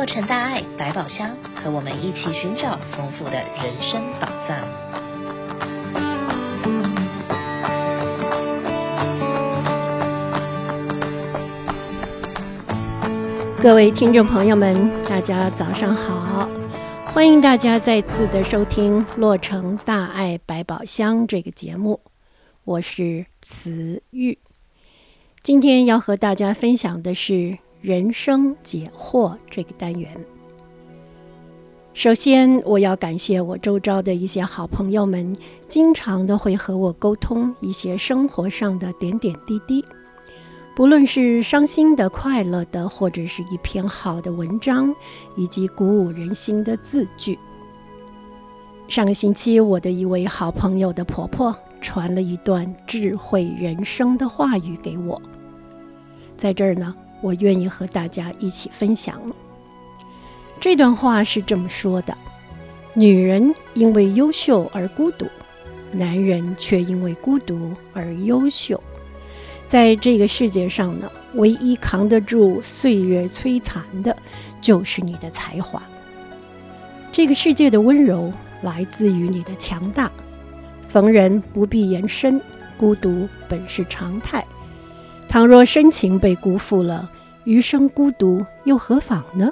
洛城大爱百宝箱，和我们一起寻找丰富的人生宝藏。各位听众朋友们，大家早上好！欢迎大家再次的收听《洛城大爱百宝箱》这个节目，我是慈玉。今天要和大家分享的是。人生解惑这个单元，首先我要感谢我周遭的一些好朋友们，经常的会和我沟通一些生活上的点点滴滴，不论是伤心的、快乐的，或者是一篇好的文章，以及鼓舞人心的字句。上个星期，我的一位好朋友的婆婆传了一段智慧人生的话语给我，在这儿呢。我愿意和大家一起分享。这段话是这么说的：女人因为优秀而孤独，男人却因为孤独而优秀。在这个世界上呢，唯一扛得住岁月摧残的，就是你的才华。这个世界的温柔来自于你的强大。逢人不必言深，孤独本是常态。倘若深情被辜负了，余生孤独又何妨呢？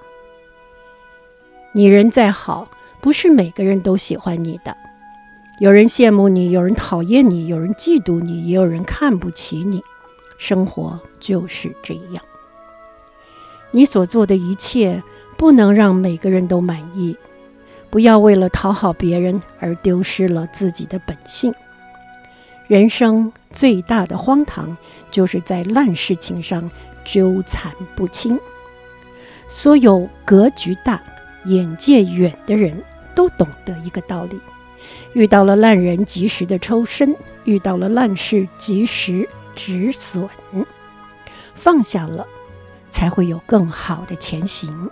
你人再好，不是每个人都喜欢你的。有人羡慕你，有人讨厌你，有人嫉妒你，也有人看不起你。生活就是这样。你所做的一切，不能让每个人都满意。不要为了讨好别人而丢失了自己的本性。人生最大的荒唐，就是在烂事情上纠缠不清。所有格局大、眼界远的人都懂得一个道理：遇到了烂人，及时的抽身；遇到了烂事，及时止损。放下了，才会有更好的前行。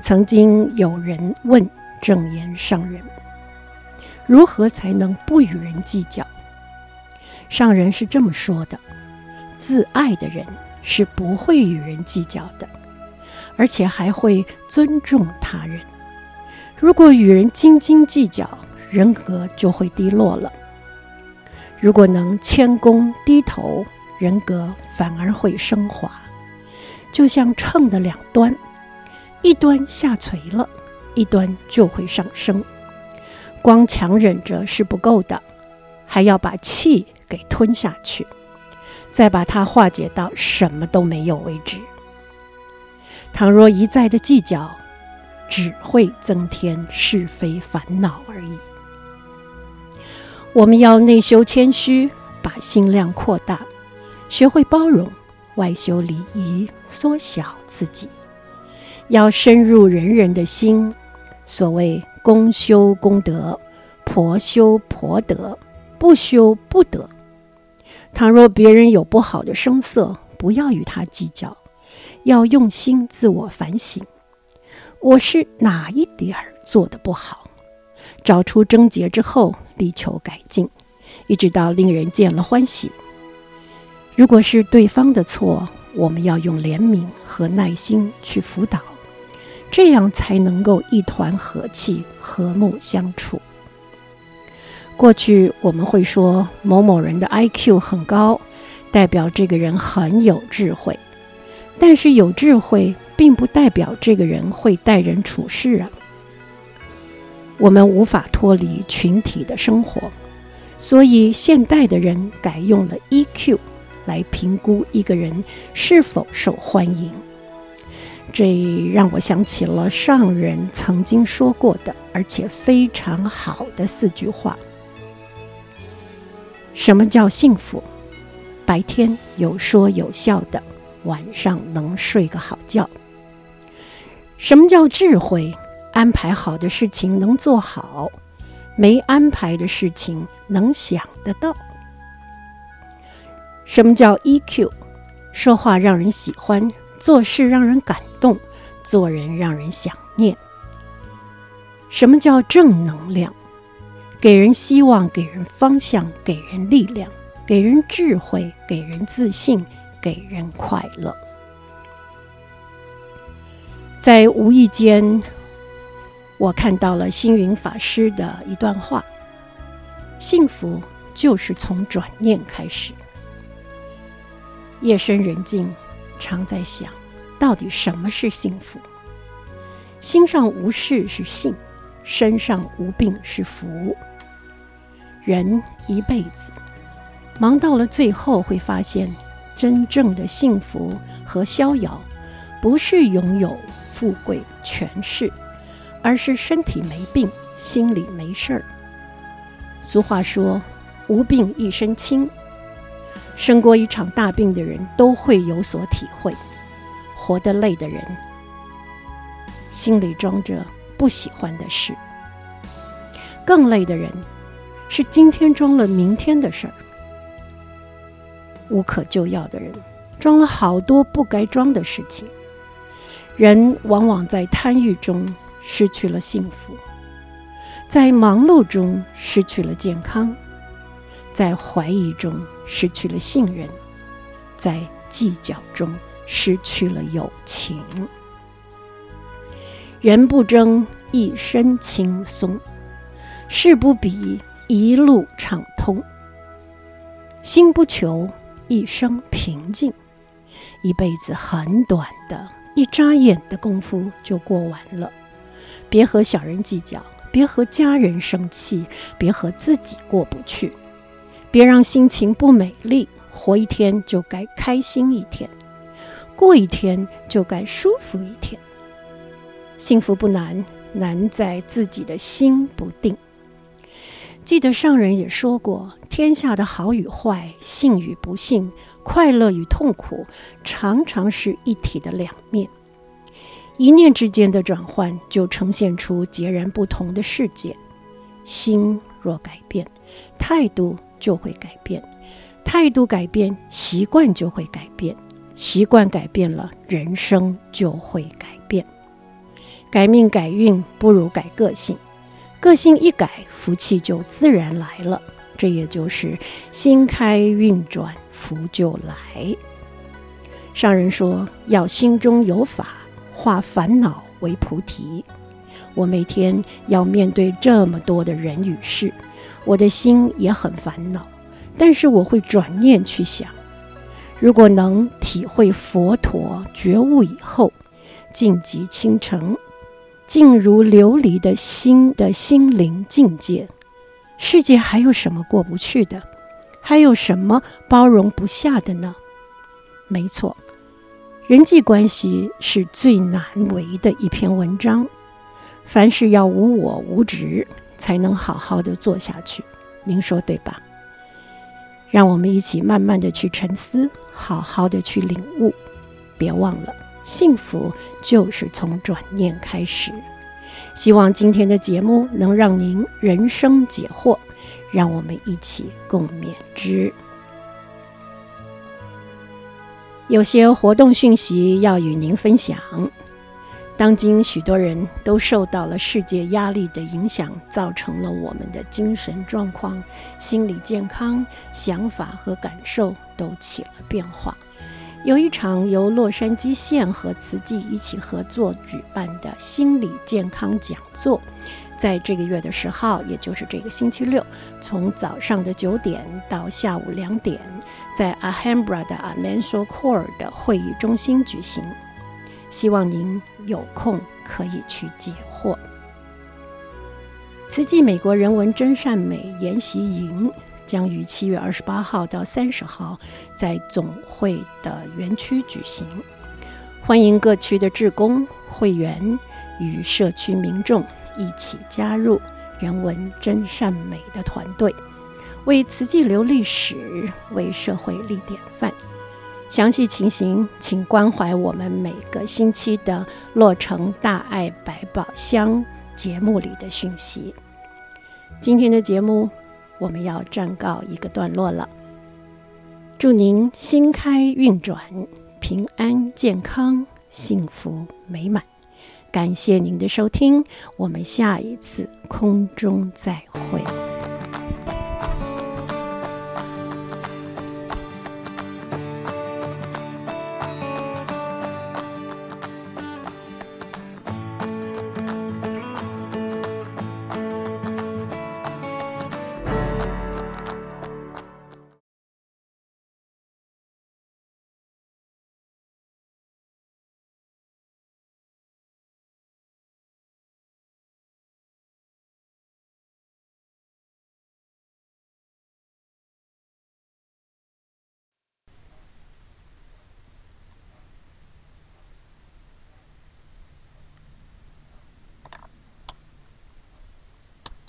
曾经有人问证严上人：如何才能不与人计较？上人是这么说的：自爱的人是不会与人计较的，而且还会尊重他人。如果与人斤斤计较，人格就会低落了；如果能谦恭低头，人格反而会升华。就像秤的两端，一端下垂了，一端就会上升。光强忍着是不够的，还要把气。给吞下去，再把它化解到什么都没有为止。倘若一再的计较，只会增添是非烦恼而已。我们要内修谦虚，把心量扩大，学会包容；外修礼仪，缩小自己。要深入人人的心。所谓公修公德，婆修婆德，不修不得。倘若别人有不好的声色，不要与他计较，要用心自我反省。我是哪一点儿做得不好？找出症结之后，力求改进，一直到令人见了欢喜。如果是对方的错，我们要用怜悯和耐心去辅导，这样才能够一团和气，和睦相处。过去我们会说某某人的 IQ 很高，代表这个人很有智慧。但是有智慧并不代表这个人会待人处事啊。我们无法脱离群体的生活，所以现代的人改用了 EQ 来评估一个人是否受欢迎。这让我想起了上人曾经说过的，而且非常好的四句话。什么叫幸福？白天有说有笑的，晚上能睡个好觉。什么叫智慧？安排好的事情能做好，没安排的事情能想得到。什么叫 EQ？说话让人喜欢，做事让人感动，做人让人想念。什么叫正能量？给人希望，给人方向，给人力量，给人智慧，给人自信，给人快乐。在无意间，我看到了星云法师的一段话：幸福就是从转念开始。夜深人静，常在想，到底什么是幸福？心上无事是幸，身上无病是福。人一辈子忙到了最后，会发现真正的幸福和逍遥，不是拥有富贵权势，而是身体没病，心里没事儿。俗话说：“无病一身轻。”生过一场大病的人都会有所体会。活得累的人，心里装着不喜欢的事；更累的人，是今天装了明天的事儿。无可救药的人，装了好多不该装的事情。人往往在贪欲中失去了幸福，在忙碌中失去了健康，在怀疑中失去了信任，在计较中失去了友情。人不争一身轻松，事不比一路畅通。心不求一生平静，一辈子很短的，一眨眼的功夫就过完了。别和小人计较，别和家人生气，别和自己过不去，别让心情不美丽。活一天就该开心一天，过一天就该舒服一天。幸福不难，难在自己的心不定。记得上人也说过：天下的好与坏，幸与不幸，快乐与痛苦，常常是一体的两面。一念之间的转换，就呈现出截然不同的世界。心若改变，态度就会改变；态度改变，习惯就会改变；习惯改变了，人生就会改变。改命改运不如改个性，个性一改，福气就自然来了。这也就是心开运转，福就来。上人说，要心中有法，化烦恼为菩提。我每天要面对这么多的人与事，我的心也很烦恼。但是我会转念去想，如果能体会佛陀觉悟以后，净极倾城。静如琉璃的心的心灵境界，世界还有什么过不去的？还有什么包容不下的呢？没错，人际关系是最难为的一篇文章。凡事要无我无执，才能好好的做下去。您说对吧？让我们一起慢慢的去沉思，好好的去领悟。别忘了。幸福就是从转念开始。希望今天的节目能让您人生解惑，让我们一起共勉之。有些活动讯息要与您分享。当今许多人都受到了世界压力的影响，造成了我们的精神状况、心理健康、想法和感受都起了变化。有一场由洛杉矶县和慈济一起合作举办的心理健康讲座，在这个月的十号，也就是这个星期六，从早上的九点到下午两点，在 Ahambra 的 Almanzor Court 的会议中心举行。希望您有空可以去解惑。慈济美国人文真善美研习营。将于七月二十八号到三十号在总会的园区举行，欢迎各区的志工会员与社区民众一起加入人文真善美的团队，为慈济留历史，为社会立典范。详细情形，请关怀我们每个星期的洛城大爱百宝箱节目里的讯息。今天的节目。我们要暂告一个段落了。祝您心开运转，平安健康，幸福美满。感谢您的收听，我们下一次空中再会。